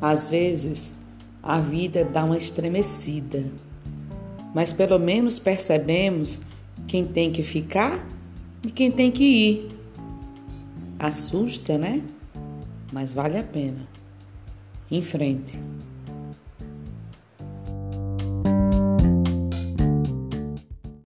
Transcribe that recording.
Às vezes, a vida dá uma estremecida, mas pelo menos percebemos quem tem que ficar e quem tem que ir. Assusta, né? Mas vale a pena. Em frente.